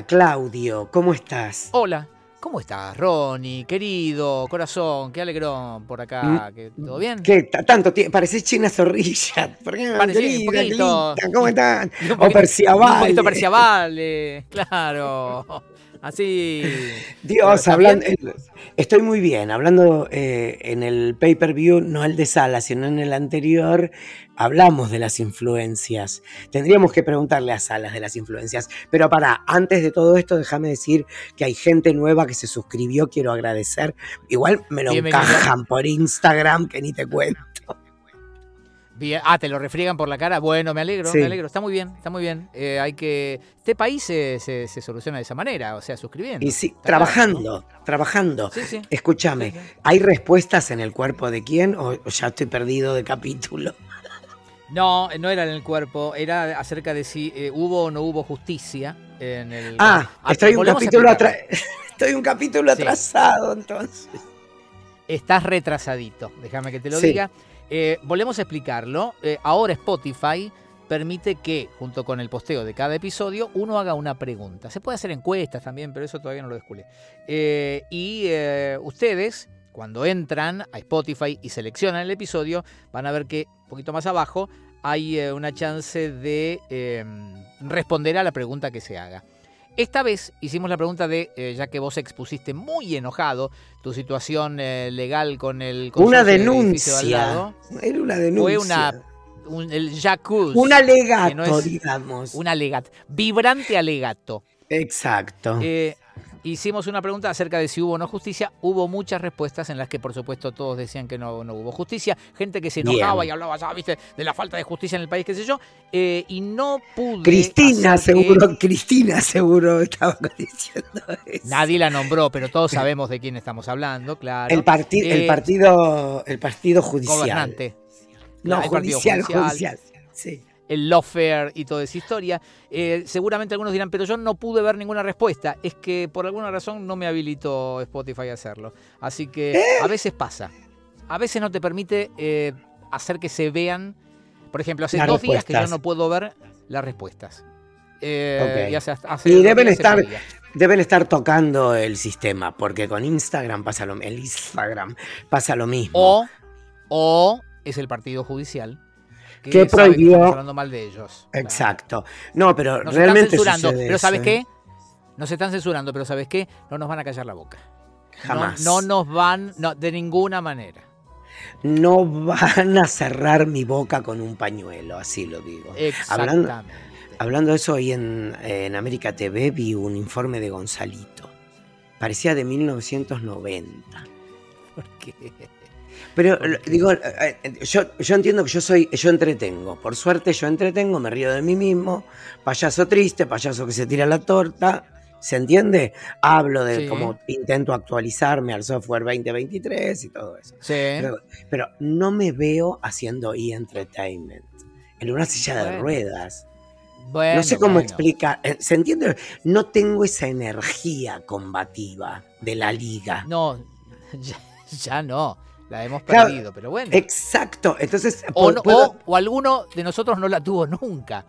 Hola Claudio, ¿cómo estás? Hola, ¿cómo estás, Ronnie? Querido, corazón, qué alegrón por acá. Mm, ¿Todo bien? ¿Qué ta- tanto tiempo? Parecés China Zorrilla. ¿Por qué? Parecí un poquito. ¿Cómo están? Un O poquito- Perciabal. Un poquito Perciabale, claro. Así. Dios, ¿Estás hablando, eh, estoy muy bien. Hablando eh, en el pay-per-view, no el de Sala, sino en el anterior, hablamos de las influencias. Tendríamos que preguntarle a Salas de las influencias. Pero para, antes de todo esto, déjame decir que hay gente nueva que se suscribió, quiero agradecer. Igual me lo Bienvenido. encajan por Instagram, que ni te cuento. Bien. Ah, te lo refriegan por la cara. Bueno, me alegro, Sí. me alegro. Está muy bien, está muy bien. Eh, hay que. Este país se, se- se soluciona de esa manera, o sea, suscribiendo. Y sí, claro, trabajando, trabajando. Sí, sí. Escúchame. ¿hay respuestas en el cuerpo de quién o ya estoy perdido de capítulo? No, no era en el cuerpo, era acerca de si eh, hubo o no hubo justicia en el. Ah, Ah, estoy un capítulo. Estoy un capítulo atrasado, entonces. Estás retrasadito, déjame que te lo diga. Eh, volvemos a explicarlo. Eh, ahora Spotify permite que, junto con el posteo de cada episodio, uno haga una pregunta. Se puede hacer encuestas también, pero eso todavía no lo descubrí. Eh, y ustedes, cuando entran a Spotify y seleccionan el episodio, van a ver que un poquito más abajo hay una chance de eh, responder a la pregunta que se haga. Esta vez hicimos la pregunta de, eh, ya que vos expusiste muy enojado tu situación eh, legal con el Una al denuncia. lado, Era una denuncia. fue una un- el jacuzzi, Un alegato, que no es- digamos. un alegato, vibrante alegato. Exacto. Eh, hicimos una pregunta acerca de si hubo o no justicia. Hubo muchas respuestas en las que, por supuesto, todos decían que no, no hubo justicia. Gente que se enojaba Bien. y hablaba, ya, viste, de la falta de justicia en el país, qué sé yo. Eh, y no pude. Cristina que- seguro, Cristina seguro estaba diciendo eso. Nadie la nombró, pero todos sabemos de quién estamos hablando, claro. El, parti- el Eh, partido, el partido judicial. Gobernante. No, el partido judicial, judicial. judicial. Sí. El lawfare y toda esa historia. Eh, seguramente algunos dirán, pero yo no pude ver ninguna respuesta. Es que por alguna razón no me habilitó Spotify a hacerlo. Así que ¿Eh? a veces pasa. A veces no te permite eh, hacer que se vean. Por ejemplo, hace Las dos días que yo no puedo ver las respuestas. Eh, y hace- hace Y dos deben estar, deben estar tocando el sistema, porque con Instagram pasa lo el Instagram pasa lo mismo. O, o es el partido judicial. Que prohibió- hablando mal de ellos. Exacto. No, pero Nos realmente están censurando. Pero ¿sabes qué? ¿eh? Nos están censurando, pero ¿sabes qué? No nos van a callar la boca. Jamás. No, nos van, no, de ninguna manera. No van a cerrar mi boca con un pañuelo, así lo digo. Hablando, Exactamente. hablando de eso, hoy en, en América TV vi un informe de Gonzalito. Parecía de 1990. Porque Pero ¿Por qué? Digo, eh, eh, yo, yo entiendo que yo soy, yo entretengo. Por suerte yo entretengo, me río de mí mismo. Payaso triste, payaso que se tira la torta. ¿Se entiende? Hablo de Sí. cómo intento actualizarme al software 2023 y todo eso. sí. Pero, pero no me veo haciendo e-entertainment. En una silla de ruedas. Bueno, no sé cómo bueno. explicar. eh, ¿Se entiende? No tengo esa energía combativa de la liga. No, ya, ya no. La hemos Claro, perdido, pero bueno. Exacto. Entonces, O, pu- no- puedo- o- o alguno de nosotros no la tuvo nunca.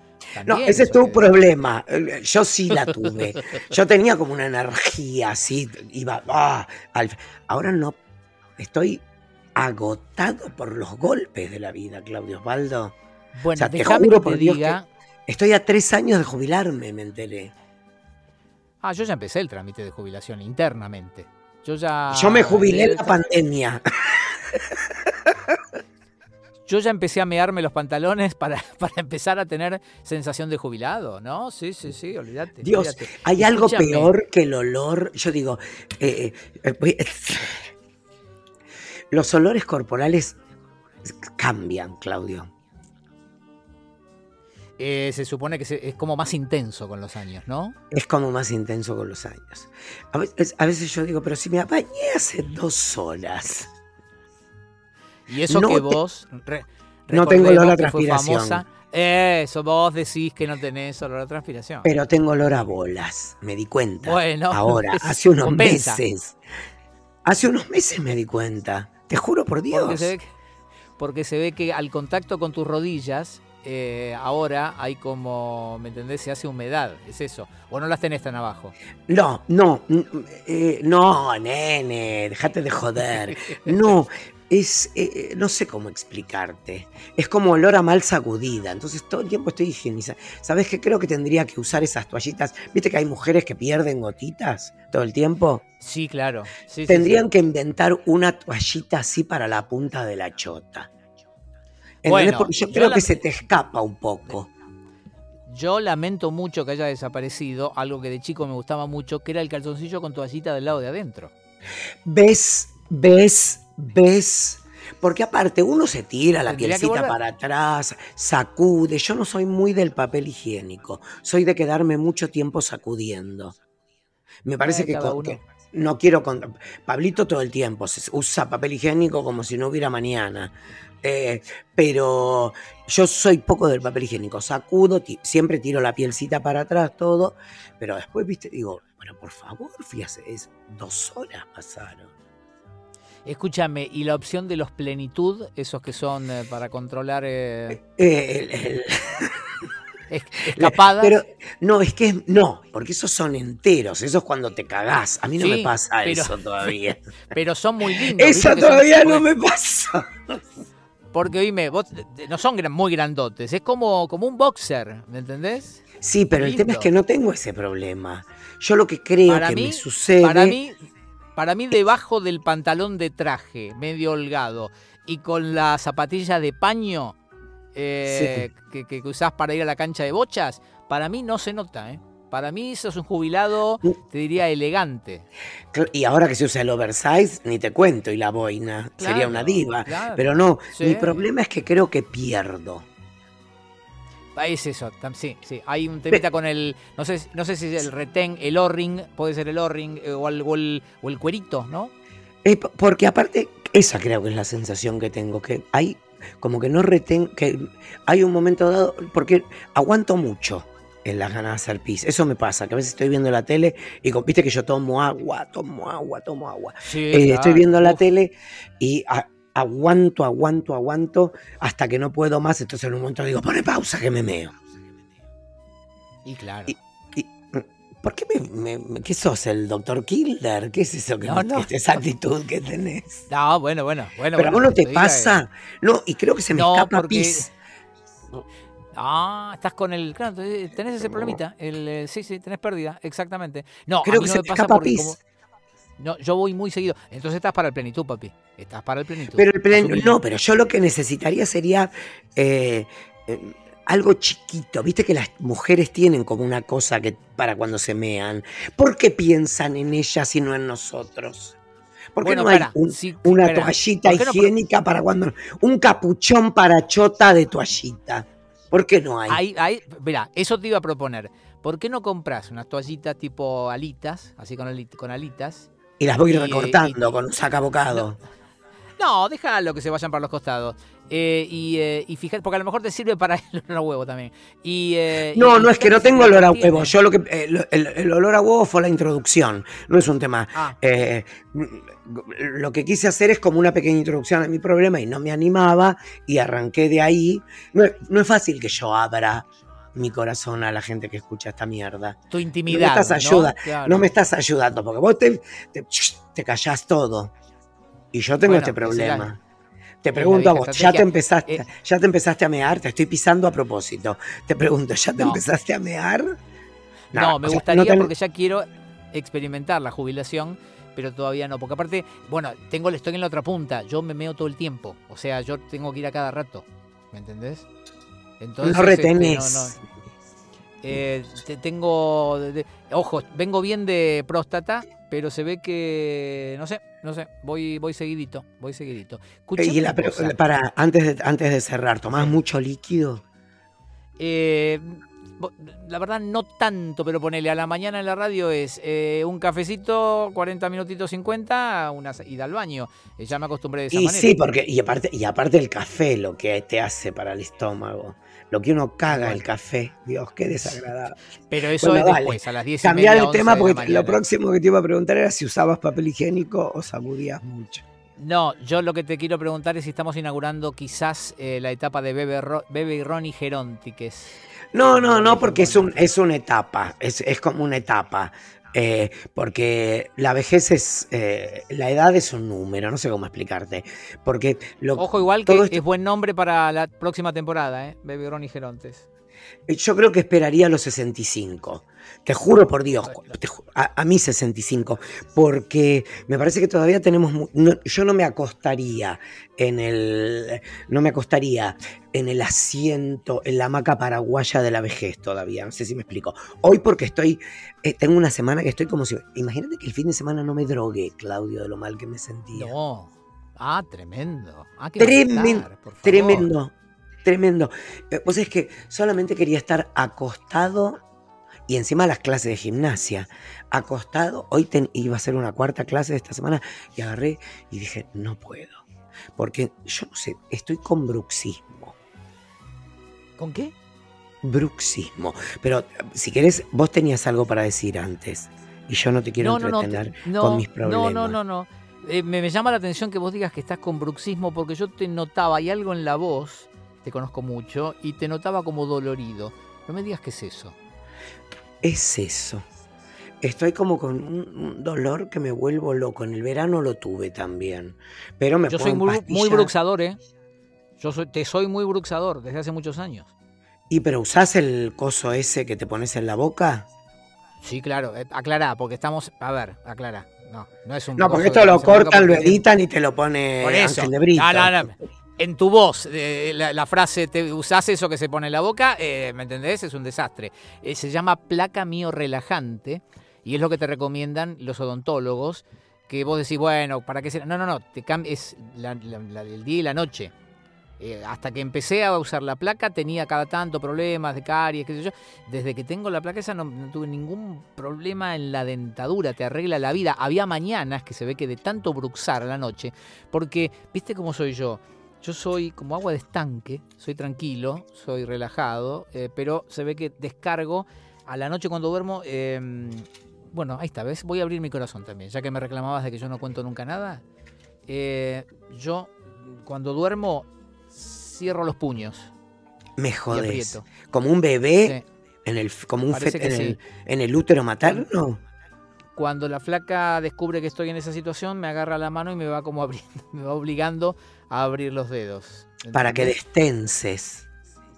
No, ese es tu problema. Yo sí la tuve. Yo tenía como una energía así, iba. ah, al- Ahora no. Estoy agotado por los golpes de la vida, Claudio Osvaldo. Bueno, O sea, te juro que por te Dios diga. Estoy a tres años de jubilarme, me enteré. Ah, yo ya empecé el trámite de jubilación internamente. Yo ya. Yo me jubilé en la pandemia. Yo ya empecé a mearme los pantalones para, para empezar a tener sensación de jubilado, ¿no? Sí, sí, sí, olvídate. Dios, hay algo Escúchame, peor que el olor. Yo digo, eh, eh, voy- los olores corporales cambian, Claudio. eh, se supone que se- es como más intenso con los años, ¿no? Es como más intenso con los años. A veces, a veces yo digo, pero si me bañé hace dos horas. Y eso No que te- vos. re- no tengo olor a transpiración. famosa. Eso, vos decís que no tenés olor a transpiración. Pero tengo olor a bolas, me di cuenta. Bueno, Ahora, es- hace unos compensa. meses. Hace unos meses me di cuenta. Te juro por Porque Dios. se, ve que, porque se ve que al contacto con tus rodillas eh, ahora hay como, ¿me entendés? Se hace humedad, es eso. ¿O no las tenés tan abajo? No, no, eh, no, nene, déjate de joder. No, es, eh, no sé cómo explicarte. Es como olor a mal sacudida. Entonces todo el tiempo estoy higienizando. ¿Sabes qué? Creo que tendría que usar esas toallitas. ¿Viste que hay mujeres que pierden gotitas todo el tiempo? Sí, claro. Tendrían que inventar una toallita así para la punta de la chota. Bueno, Porque yo creo que se te escapa un poco. Yo lamento mucho que haya desaparecido algo que de chico me gustaba mucho, que era el calzoncillo con toallita del lado de adentro. ¿Ves? ¿Ves? ¿Ves? Porque aparte uno se tira la pielcita para atrás, sacude. Yo no soy muy del papel higiénico, soy de quedarme mucho tiempo sacudiendo. Me parece que, no quiero con Pablito todo el tiempo usa papel higiénico como si no hubiera mañana. Eh, pero yo soy poco del papel higiénico, sacudo, siempre tiro la pielcita para atrás, todo, pero después, viste, digo, bueno, por favor, fíjate, es dos horas pasaron. Escúchame, ¿y la opción de los plenitud, esos que son eh, para controlar... Eh... eh escapadas. Pero no, es que no, porque esos son enteros, esos cuando te cagás. A mí no me pasa eso todavía. Pero son muy lindos. Eso todavía no me pasa. Porque, oíme, vos no son muy grandotes, es como, como un boxer, ¿me entendés? Sí, pero el tema es que no tengo ese problema. Yo lo que creo que me sucede. Para mí, para mí, debajo del pantalón de traje, medio holgado, y con la zapatilla de paño eh, que, que usás para ir a la cancha de bochas, para mí no se nota, ¿eh? Para mí eso es un jubilado, uh. te diría, elegante. Y ahora que se usa el oversize, ni te cuento, y la boina, sería una diva. Pero no, mi problema es que creo que pierdo. Ah, es eso, sí, sí. Hay un temita con el, no sé, no sé si es el retén, el O-ring, puede ser el O-ring eh, o, el, o, el, cuerito, ¿no? porque aparte, esa creo que es la sensación que tengo, que hay como que no retén, que hay un momento dado, porque aguanto mucho en las ganas de hacer pis. Eso me pasa, que a veces estoy viendo la tele y viste que yo tomo agua, tomo agua, tomo agua. Eh, estoy viendo la tele y aguanto, aguanto, aguanto hasta que no puedo más. Entonces en un momento digo, pone pausa que me meo. Y claro. ¿Por qué me, ¿Qué sos, el doctor Kilder? ¿Qué es eso que no, no. esa actitud que tenés? No, bueno, bueno, bueno. Pero a vos no te pasa. No, y creo que se me escapa pis. Ah, estás con el. Claro, tenés ese problemita. El, eh, sí, sí, tenés pérdida, exactamente. No, creo que se me pasa porque no, yo voy muy seguido. Entonces estás para el plenitud, papi. Estás para el plenitud. Pero el plenitud. No, pero yo lo que necesitaría sería. Eh, eh, algo chiquito, viste que las mujeres tienen como una cosa que para cuando se mean. ¿Por qué piensan en ellas y no en nosotros? ¿Por qué no hay una toallita higiénica para cuando... Un capuchón para chota de toallita. ¿Por qué no hay? hay, mira, eso te iba a proponer. ¿Por qué no compras unas toallitas tipo alitas, así con, con alitas? Y las voy recortando con un sacabocado. No, déjalo que se vayan para los costados. Eh, y, eh, y fíjate, porque a lo mejor te sirve para el olor a huevo también. Y, eh, no, no es que no tengo olor a huevo. Yo lo que el, olor a huevo fue la introducción, no es un tema. Ah. lo que quise hacer es como una pequeña introducción a mi problema y no me animaba y arranqué de ahí. No, es fácil que yo abra mi corazón a la gente que escucha esta mierda. Tu intimidad. No me estás, ayuda, ¿no? me estás ayudando porque vos te, te, callás todo. Y yo tengo este problema. Te pregunto a vos, ¿ya te, empezaste, eh, ¿ya te empezaste a mear? Te estoy pisando a propósito. Te pregunto, ¿ya te empezaste a mear? No, me gustaría porque ya quiero experimentar la jubilación, pero todavía no. Porque aparte, bueno, tengo, estoy en la otra punta. Yo me meo todo el tiempo. O sea, yo tengo que ir a cada rato. ¿Me entendés? Entonces, no este, retenés. Eh, tengo, ojo, vengo bien de próstata, pero se ve que, no sé, no sé, voy, voy seguidito, voy seguidito. y para, antes de, antes de cerrar, ¿tomás mucho líquido? Eh, la verdad no tanto, pero ponele a la mañana en la radio es eh, un cafecito, 40 minutitos 50, una ida al baño. ya me acostumbré de esa y manera. Sí, porque, y aparte, y aparte el café lo que te hace para el estómago lo que uno caga el café. Dios, qué desagradable. Pero eso es después, a las 10 y Cambiar el tema porque lo próximo que te iba a preguntar era si usabas papel higiénico o sacudías mucho. No, yo lo que te quiero preguntar es si estamos inaugurando quizás eh, la etapa de Bebe, Ro- Bebe y Ronnie Geronti, que es... No, no, no, porque es, un, es una etapa, es, es como una etapa. eh, porque la vejez es, eh, la edad es un número, no sé cómo explicarte. Porque lo, Ojo, igual que esto- es buen nombre para la próxima temporada, ¿eh? Bebe y Ronnie Gerontes. yo creo que esperaría los 65. Te juro por Dios, te ju- a, a mí 65, porque me parece que todavía tenemos, no- yo no me acostaría en el, no me acostaría en el asiento, en la hamaca paraguaya de la vejez todavía, no sé si me explico. Hoy porque estoy, eh, tengo una semana que estoy como si, imagínate que el fin de semana no me drogué, Claudio, de lo mal que me sentía. No. Ah, tremendo. Ah, Tremen-. Tremendo, tremendo. Eh, Vos es que solamente quería estar acostado y encima las clases de gimnasia. Acostado, hoy ten- iba a ser una cuarta clase de esta semana y agarré y dije, no puedo. Porque yo no sé, estoy con bruxismo. ¿Con qué? Bruxismo. Pero si querés, vos tenías algo para decir antes. Y yo no te quiero no, no, no, entretener te- no, con mis problemas. No, no, no, no. Eh, me, me llama la atención que vos digas que estás con bruxismo porque yo te notaba, hay algo en la voz, te conozco mucho, y te notaba como dolorido. No me digas qué es eso. Es eso. Estoy como con un, dolor que me vuelvo loco. En el verano lo tuve también. Pero me Yo soy muy, bruxador, ¿eh? Yo soy, te soy muy bruxador desde hace muchos años. ¿Y pero usás el coso ese que te pones en la boca? Sí, claro. eh, aclará, porque estamos. A ver, aclará. No, no es un. No, porque esto lo cortan, lo editan y te lo pone Por eso. Ángel de Brito. No, no, no. En tu voz, eh, la, frase, te usás eso que se pone en la boca, eh, ¿me entendés? Es un desastre. Eh, se llama placa mío relajante y es lo que te recomiendan los odontólogos, que vos decís, bueno, ¿para qué será? No, no, no, te es la- la- del día y la noche. Hasta que empecé a usar la placa tenía cada tanto problemas de caries, qué sé yo. Desde que tengo la placa esa no, no tuve ningún problema en la dentadura, te arregla la vida. Había mañanas que se ve que de tanto bruxar a la noche, porque, ¿viste cómo soy yo? Yo soy como agua de estanque, soy tranquilo, soy relajado, eh, pero se ve que descargo a la noche cuando duermo. eh, bueno, ahí está, ¿ves? Voy a abrir mi corazón también, ya que me reclamabas de que yo no cuento nunca nada. eh, yo, cuando duermo, cierro los puños Me jodes. Como un bebé Sí. en el, como un Parece fet- que en, sí. el, en el útero materno. Cuando la flaca descubre que estoy en esa situación, me agarra la mano y me va como abriendo, me va obligando a abrir los dedos. Para que destenses.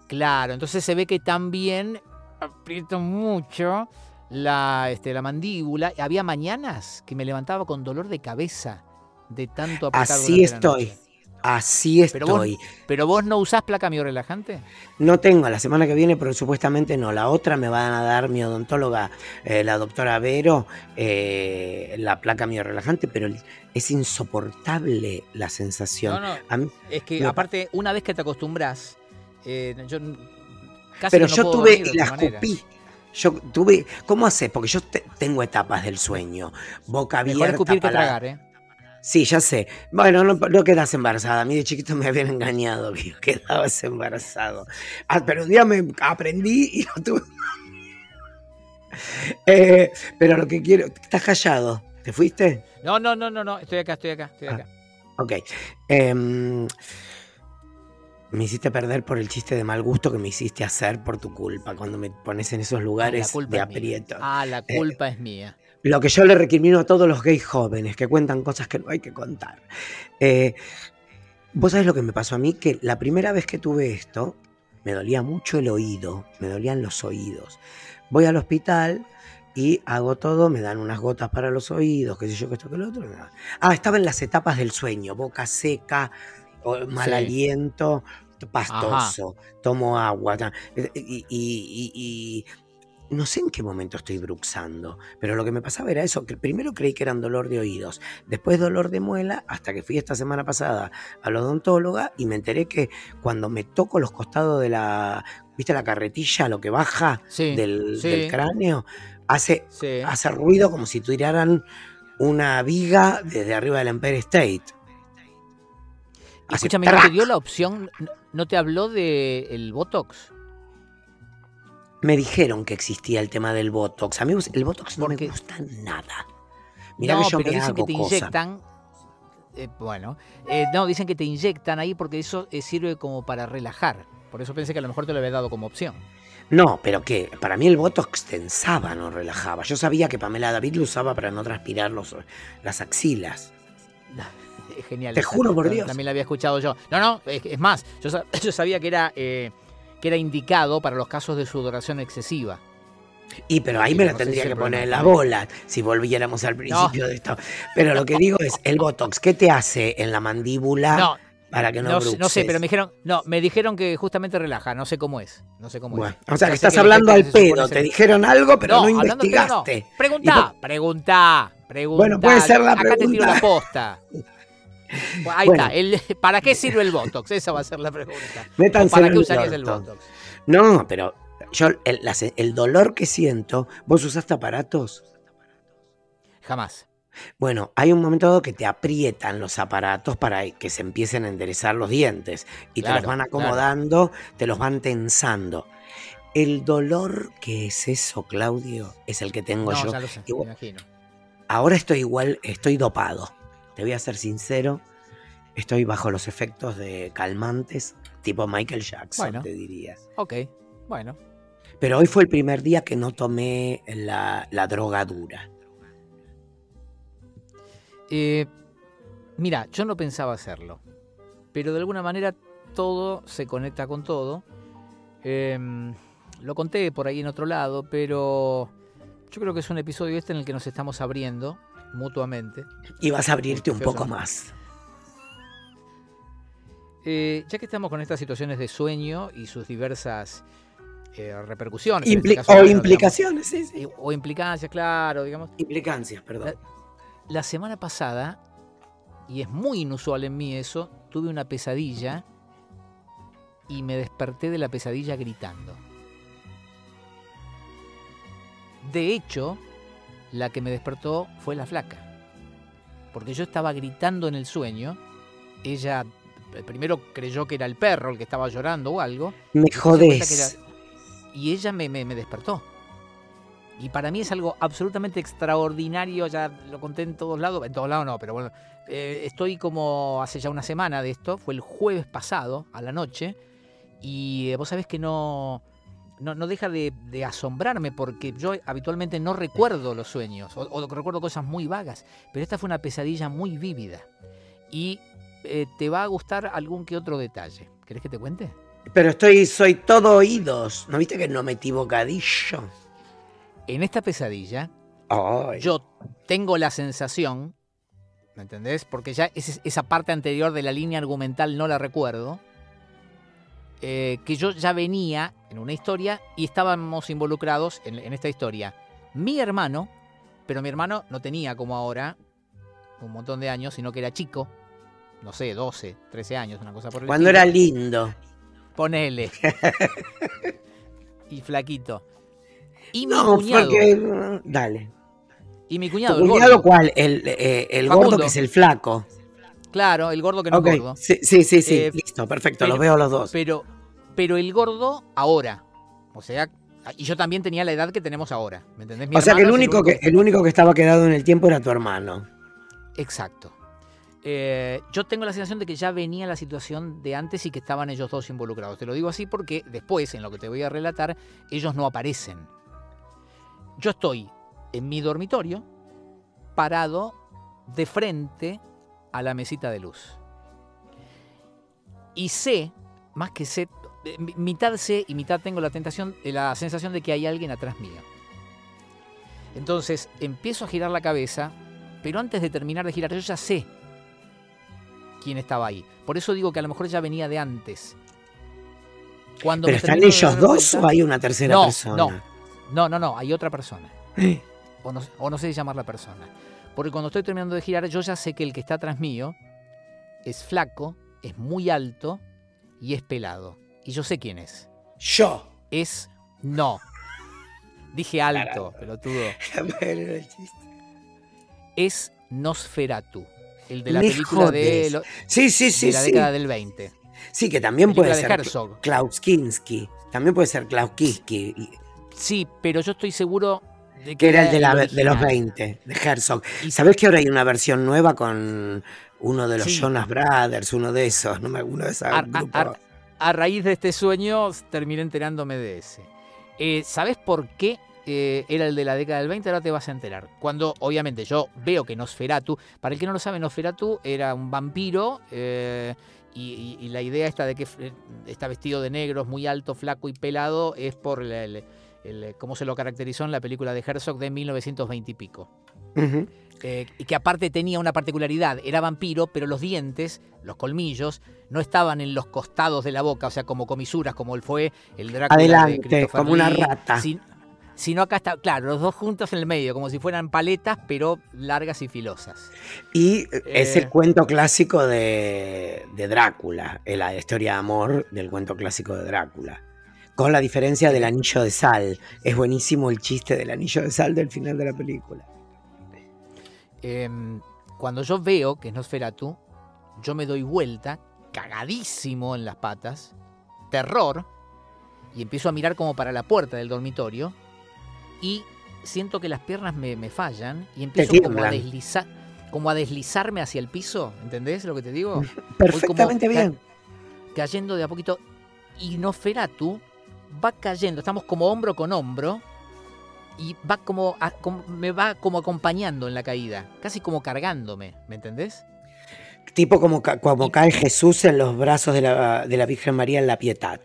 Claro, entonces se ve que también aprieto mucho la, este, la mandíbula. Había mañanas que me levantaba con dolor de cabeza de tanto apretar Así durante estoy. Así Pero vos- estoy. Pero vos no usás placa miorelajante. No tengo la semana que viene, pero supuestamente no. La otra me van a dar mi odontóloga, eh, la doctora Vero, eh, la placa mío relajante, pero es insoportable la sensación. No, mí- es que Me- aparte, una vez que te acostumbras, eh, yo casi pero que no yo puedo tuve y la escupí. Yo tuve, ¿cómo haces? Porque yo te- tengo etapas del sueño. Boca abierta. Mejor escupir que tragar, ¿eh? Sí, ya sé. Bueno, no, no quedas embarazada. A mí de chiquito me habían engañado que quedabas embarazado. Ah, pero un día me aprendí y no tuve. Eh, pero lo que quiero. Estás callado. ¿Te fuiste? No, no, no, no, no, estoy acá, estoy acá, estoy Ah, acá. Ok. Em, me hiciste perder por el chiste de mal gusto que me hiciste hacer por tu culpa cuando me pones en esos Ah, la lugares culpa de es mía. aprieto. Ah, la Eh, culpa es mía. Lo que yo le recrimino a todos los gays jóvenes que cuentan cosas que no hay que contar. Eh, Vos sabés lo que me pasó a mí, que la primera vez que tuve esto, me dolía mucho el oído, me dolían los oídos. Voy al hospital y hago todo, me dan unas gotas para los oídos, qué sé yo, que esto, que lo otro. nada. Ah, estaba en las etapas del sueño, boca seca, mal Sí. aliento, pastoso, tomo agua. y- no sé en qué momento estoy bruxando, pero lo que me pasaba era eso, que primero creí que eran dolor de oídos, después dolor de muela, hasta que fui esta semana pasada a la odontóloga y me enteré que cuando me toco los costados de la, ¿viste la carretilla, lo que baja Sí, del, sí. del cráneo? Hace, sí. hace ruido como si tiraran una viga desde arriba del Empire State. Escúchame, ¿no te dio la opción? ¿No- ¿No te habló del el Botox? Me dijeron que existía el tema del Botox. Amigos, el Botox no Porque- me gusta nada. Mirá no, que yo pero me dicen que hago te cosas. inyectan. Eh, bueno, eh, no, dicen que te inyectan ahí porque eso eh, sirve como para relajar. Por eso pensé que a lo mejor te lo había dado como opción. No, pero que para mí el Botox tensaba, no relajaba. Yo sabía que Pamela David lo usaba para no transpirar los, las axilas. Es Genial. Te juro por Dios. También la había escuchado yo. No, no, es, es más, yo, sa- yo sabía que era, que era indicado para los casos de sudoración excesiva. Y pero ahí me la tendría que poner en la bola si volviéramos al principio de esto. Pero lo que digo es, el Botox, ¿qué te hace en la mandíbula No, para que no no, no sé, pero me dijeron, no, me dijeron que justamente relaja, no sé cómo es. No sé cómo Bueno, es. o sea que estás hablando al pedo, te dijeron algo, pero no, hablando investigaste. Preguntá, preguntá. Bueno, puede ser la Acá te tiro pregunta. la posta. Ahí Bueno. está. el- ¿Para qué sirve el Botox? Esa va a ser la pregunta. Métanse ¿O ¿Para qué usarías el. Botox? No, pero yo el, dolor que siento, ¿vos usaste aparatos? Jamás. Bueno, hay un momento dado que te aprietan los aparatos para que se empiecen a enderezar los dientes y te los van claro. acomodando, te los van tensando. El dolor que es eso, Claudio, es el que tengo No, yo. ya lo sé, Y me vos- imagino. Ahora estoy igual, estoy dopado. Te voy a ser sincero, estoy bajo los efectos de calmantes, tipo Michael Jackson, Bueno. te diría. Ok, bueno. Pero hoy fue el primer día que no tomé la, la droga dura. Eh, mira, yo no pensaba hacerlo, pero de alguna manera todo se conecta con todo. Em, lo conté por ahí en otro lado, pero yo creo que es un episodio este en el que nos estamos abriendo mutuamente. Y vas a abrirte un poco más. Eh, ya que estamos con estas situaciones de sueño y sus diversas eh, repercusiones, Impli- este caso, o implicaciones, sí, sí. y- o implicancias, claro, digamos. Implicancias, perdón. La semana pasada, y es muy inusual en mí eso, tuve una pesadilla y me desperté de la pesadilla gritando. De hecho, la que me despertó fue la flaca. Porque yo estaba gritando en el sueño. Ella eh, primero creyó que era el perro el que estaba llorando o algo. Me jodés. era- Y ella me, me- me despertó. Y para mí es algo absolutamente extraordinario, ya lo conté en todos lados, en todos lados no, pero bueno, eh, estoy como hace ya una semana de esto, fue el jueves pasado, a la noche, y eh, vos sabés que no, no, no deja de, de asombrarme porque yo habitualmente no recuerdo los sueños, o, o recuerdo cosas muy vagas, pero esta fue una pesadilla muy vívida. Y eh, te va a gustar algún que otro detalle. ¿Querés que te cuente? Pero estoy, soy todo oídos. ¿No viste que no metí bocadillo? En esta pesadilla, Ay. yo tengo la sensación, ¿me entendés? Porque ya esa parte anterior de la línea argumental no la recuerdo, eh, que yo ya venía en una historia y estábamos involucrados en, en esta historia. Mi hermano, pero mi hermano no tenía como ahora un montón de años, sino que era chico, no sé, 12, 13 años, una cosa por el Cuando estilo. era lindo. Ponele. y flaquito. Y mi No, cuñado. porque. Dale. Y mi ¿Tu cuñado, el cuñado gordo. cuál? El, eh, el gordo que es el flaco. Claro, el gordo que no es gordo. Sí, sí, sí, sí. Eh, Listo, perfecto. pero- los veo los dos. Pero, pero el gordo ahora. O sea, y yo también tenía la edad que tenemos ahora. ¿Me entendés? Mi o sea que el único que, el único que estaba quedado en el tiempo era tu hermano. Exacto. Eh, yo tengo la sensación de que ya venía la situación de antes y que estaban ellos dos involucrados. Te lo digo así porque después, en lo que te voy a relatar, ellos no aparecen. Yo estoy en mi dormitorio, parado de frente a la mesita de luz. Y sé, más que sé, mitad sé y mitad tengo la tentación, eh, la sensación de que hay alguien atrás mío. Entonces empiezo a girar la cabeza, pero antes de terminar de girar, yo ya sé quién estaba ahí. Por eso digo que a lo mejor ya venía de antes. Cuando ¿Pero están ellos dos cuenta- o hay una tercera No, persona? no. No, no, no, hay otra persona. Eh, O no, o no sé si llamarla persona. Porque cuando estoy terminando de girar, yo ya sé que el que está atrás mío es flaco, es muy alto y es pelado. Y yo sé quién es. Yo. Es no. Dije alto, pelotudo. El chiste. Es Nosferatu. El de la Me película de, jodes. lo- Sí, sí, de sí, la sí. década del 20. Sí, que también puede de ser Herzog. Klaus Kinski. También puede ser Klaus Kinski, Sí, pero yo estoy seguro de que, que era el de, la- de los original. 20, de Herzog. Y- ¿Sabés que ahora hay una versión nueva con uno de los Sí. Jonas Brothers, uno de esos, no me uno de esos A- a- grupos. a- a raíz de este sueño terminé enterándome de ese. Eh, ¿Sabes por qué eh, era el de la década del 20? Ahora te vas a enterar. Cuando, obviamente, yo veo que Nosferatu, para el que no lo sabe, Nosferatu era un vampiro eh, y, la idea esta de que eh, está vestido de negro, es muy alto, flaco y pelado, es por el- cómo se lo caracterizó en la película de Herzog de 1920 y pico. Eh, y que aparte tenía una particularidad, era vampiro, pero los dientes, los colmillos, no estaban en los costados de la boca, o sea, como comisuras, como él fue el Drácula de Adelante, Christopher como una rata. sin- sino acá está, claro, los dos juntos en el medio, como si fueran paletas, pero largas y filosas. Y es el Eh. cuento clásico de, de Drácula, eh, la historia de amor del cuento clásico de Drácula. Con la diferencia del anillo de sal. Es buenísimo el chiste del anillo de sal del final de la película. Em, cuando yo veo que es Nosferatu, yo me doy vuelta, cagadísimo en las patas, terror, y empiezo a mirar como para la puerta del dormitorio, y siento que las piernas me, me fallan, y empiezo como a deslizar, como a deslizarme hacia el piso, ¿entendés lo que te digo? Perfectamente como- bien. Cayendo de a poquito, y Nosferatu va cayendo, estamos como hombro con hombro, y va como, a- como- me va como acompañando en la caída, casi como cargándome, ¿me entendés? Tipo como, como cae Jesús en los brazos de la, de la Virgen María en la Pietad.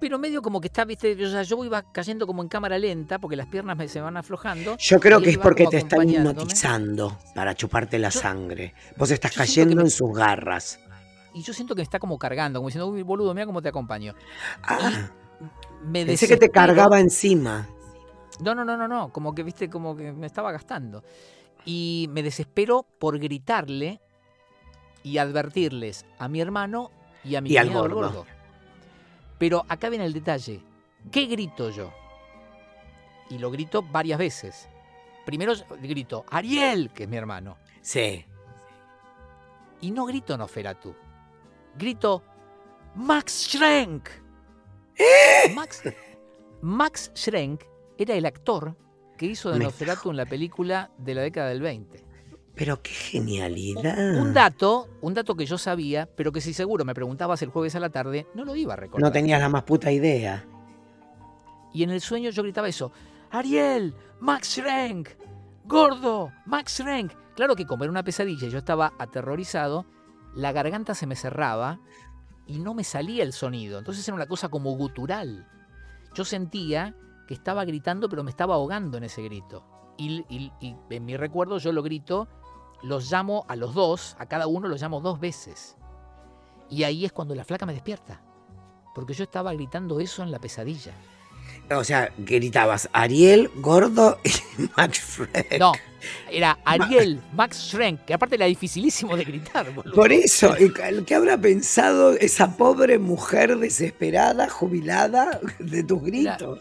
Pero medio como que está, viste, o sea, yo iba cayendo como en cámara lenta porque las piernas me se van aflojando. Yo creo que es porque te están hipnotizando para chuparte la Yo- sangre. Vos estás cayendo me- en sus garras. Y yo siento que me está como cargando, como diciendo, uy, boludo, mira cómo te acompaño. Ah, Me pensé que te cargaba encima. No, no, no, no, no, como que, viste, como que me estaba gastando. Y me desespero por gritarle y advertirles a mi hermano y a mi Y al gordo. Pero acá viene el detalle. ¿Qué grito yo? Y lo grito varias veces. Primero grito, Ariel, que es mi hermano. Sí. Y no grito Noferatu. Grito Max Schrenk. Max, Max Schrenk era el actor que hizo de Nosferatu en la película de la década del 20. Pero qué genialidad. Un dato, un dato que yo sabía, pero que si seguro me preguntabas el jueves a la tarde, no lo iba a recordar. No tenías la más puta idea. Y en el sueño yo gritaba eso. Ariel, Max Schrenk, gordo, Max Schrenk. Claro que como era una pesadilla y yo estaba aterrorizado, la garganta se me cerraba y no me salía el sonido. Entonces era una cosa como gutural. Yo sentía que estaba gritando, pero me estaba ahogando en ese grito. Y, y- y en mi recuerdo yo lo grito, los llamo a los dos, a cada uno los llamo dos veces. Y ahí es cuando la flaca me despierta. Porque yo estaba gritando eso en la pesadilla. O sea, gritabas Ariel, gordo y Max Freck. No, era Ariel Max Schrenk, que aparte era dificilísimo de gritar. boludo. Por eso, ¿y ¿qué habrá pensado esa pobre mujer desesperada, jubilada de tus gritos?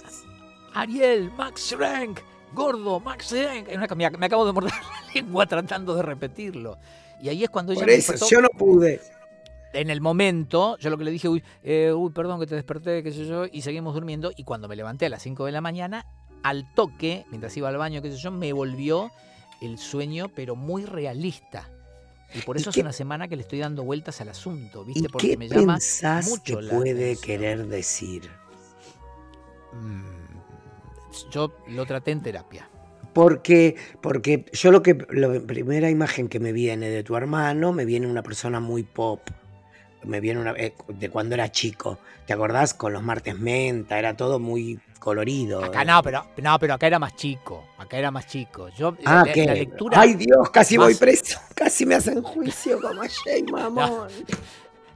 Ariel Max Schrenk, gordo Max. Es una- Me, me acabo de morder la lengua tratando de repetirlo. Y ahí es cuando ella Por me eso, despertó. yo no pude. En el momento, yo lo que le dije, uy, eh, uy, perdón que te desperté, qué sé yo, y seguimos durmiendo. Y cuando me levanté a las 5 de la mañana, al toque, mientras iba al baño, qué sé yo, me volvió el sueño, pero muy realista. Y por ¿Y eso qué- hace una semana que le estoy dando vueltas al asunto, ¿viste? ¿Y Porque qué me llama mucho que puede querer decir? Mm, Yo lo traté en terapia. Porque, porque yo lo que, la primera imagen que me viene de tu hermano, me viene una persona muy pop. Me viene una, eh, de cuando era chico. ¿Te acordás? Con los martes menta, era todo muy colorido. Acá eh. no, pero, no, pero acá era más chico. Acá era más chico. Yo, Ah, la, lectura. Ay, Dios, casi voy preso. Casi me hacen juicio como a Jay Mamón.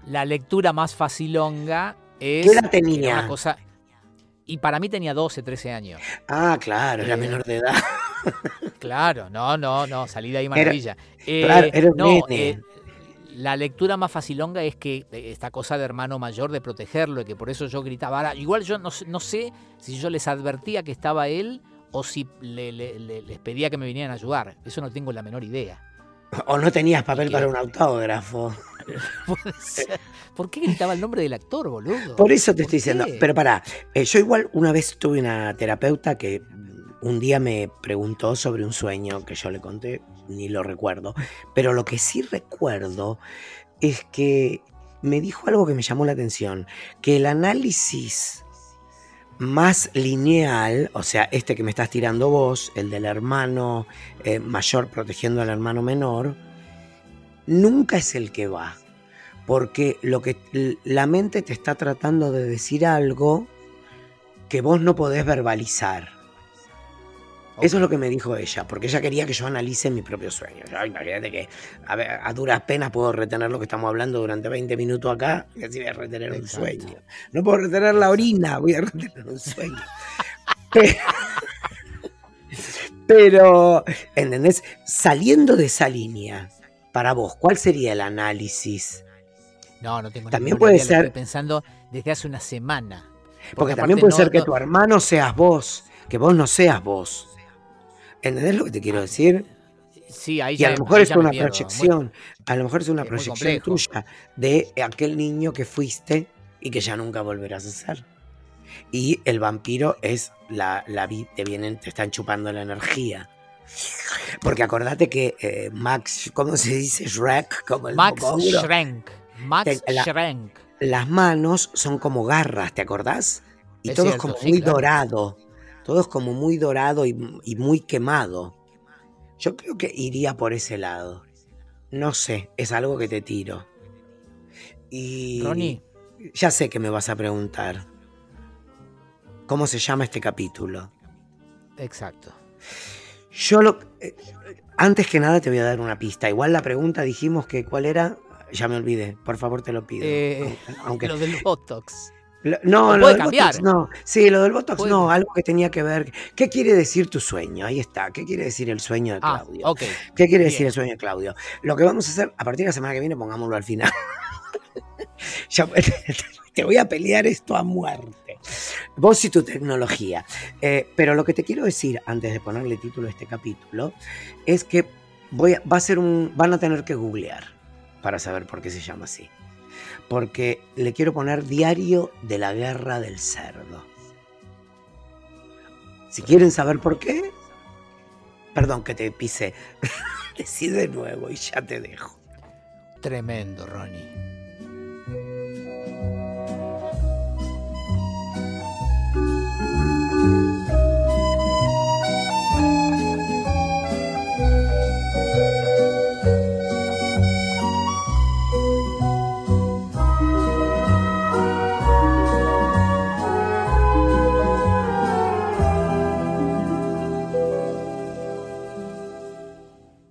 La lectura más facilonga es. ¿Qué edad tenía? una cosa- y para mí tenía 12, 13 años. Ah, claro, era Eh, menor de edad. Claro, no, no, no, salí de ahí maravilla. Eh, claro, era un no, nene. eh, la lectura más facilonga es que eh, esta cosa de hermano mayor, de protegerlo, y que por eso yo gritaba. Ahora, igual yo no, sé- no sé si yo les advertía que estaba él o si le- le- le- les pedía que me vinieran a ayudar. Eso no tengo la menor idea. O no tenías papel para un autógrafo. ¿Por qué gritaba el nombre del actor, boludo? Por eso te ¿Por estoy diciendo. Pero pará, eh, yo igual una vez tuve una terapeuta que un día me preguntó sobre un sueño que yo le conté, ni lo recuerdo, pero lo que sí recuerdo es que me dijo algo que me llamó la atención, que el análisis más lineal, o sea, este que me estás tirando vos, el del hermano eh, mayor protegiendo al hermano menor, nunca es el que va, porque lo que la mente te está tratando de decir algo que vos no podés verbalizar. Eso es lo que me dijo ella, porque ella quería que yo analice mi propio sueño. imagínate que a, duras penas puedo retener lo que estamos hablando durante 20 minutos acá, y así voy a retener un sueño. No puedo retener la orina, voy a retener un sueño. pero, ¿entendés? Saliendo de esa línea, para vos, ¿cuál sería el análisis? No, no tengo También puede ser. Estoy pensando desde hace una semana. Porque, también puede ser que tu hermano seas vos, que vos no seas vos. ¿Entendés lo que te quiero decir? Sí, ahí y a lo mejor es una proyección, a lo mejor es una proyección tuya de aquel niño que fuiste y que ya nunca volverás a ser. Y el vampiro es la, la te vienen, te están chupando la energía. Porque acordate que eh, Max, ¿cómo se dice? Shrek, como el Max Schrenk. Max Schrenk. Las manos son como garras, ¿te acordás? Y todo es como muy dorado. Todo es como muy dorado y, muy quemado. Yo creo que iría por ese lado. No sé, es algo que te tiro. Y. Ronnie. Ya sé que me vas a preguntar. ¿Cómo se llama este capítulo? Exacto. Yo lo. Eh, antes que nada te voy a dar una pista. Igual la pregunta dijimos que cuál era. Ya me olvidé. Por favor, te lo pido. Eh, aunque... Lo del Botox no, lo del Botox no. Sí, lo del Botox no, algo que tenía que ver. ¿Qué quiere decir tu sueño? Ahí está. ¿Qué quiere decir el sueño de ah, Claudio? ¿Qué quiere decir el sueño de Claudio? Lo que vamos a hacer a partir de la semana que viene, pongámoslo al final. te voy a pelear esto a muerte. Vos y tu tecnología. Eh, pero lo que te quiero decir, antes de ponerle título a este capítulo, es que voy va a ser un, van a tener que googlear para saber por qué se llama así porque le quiero poner Diario de la Guerra del Cerdo. Si quieren saber por qué, perdón que te pise, decí de nuevo y ya te dejo. Tremendo, Ronnie.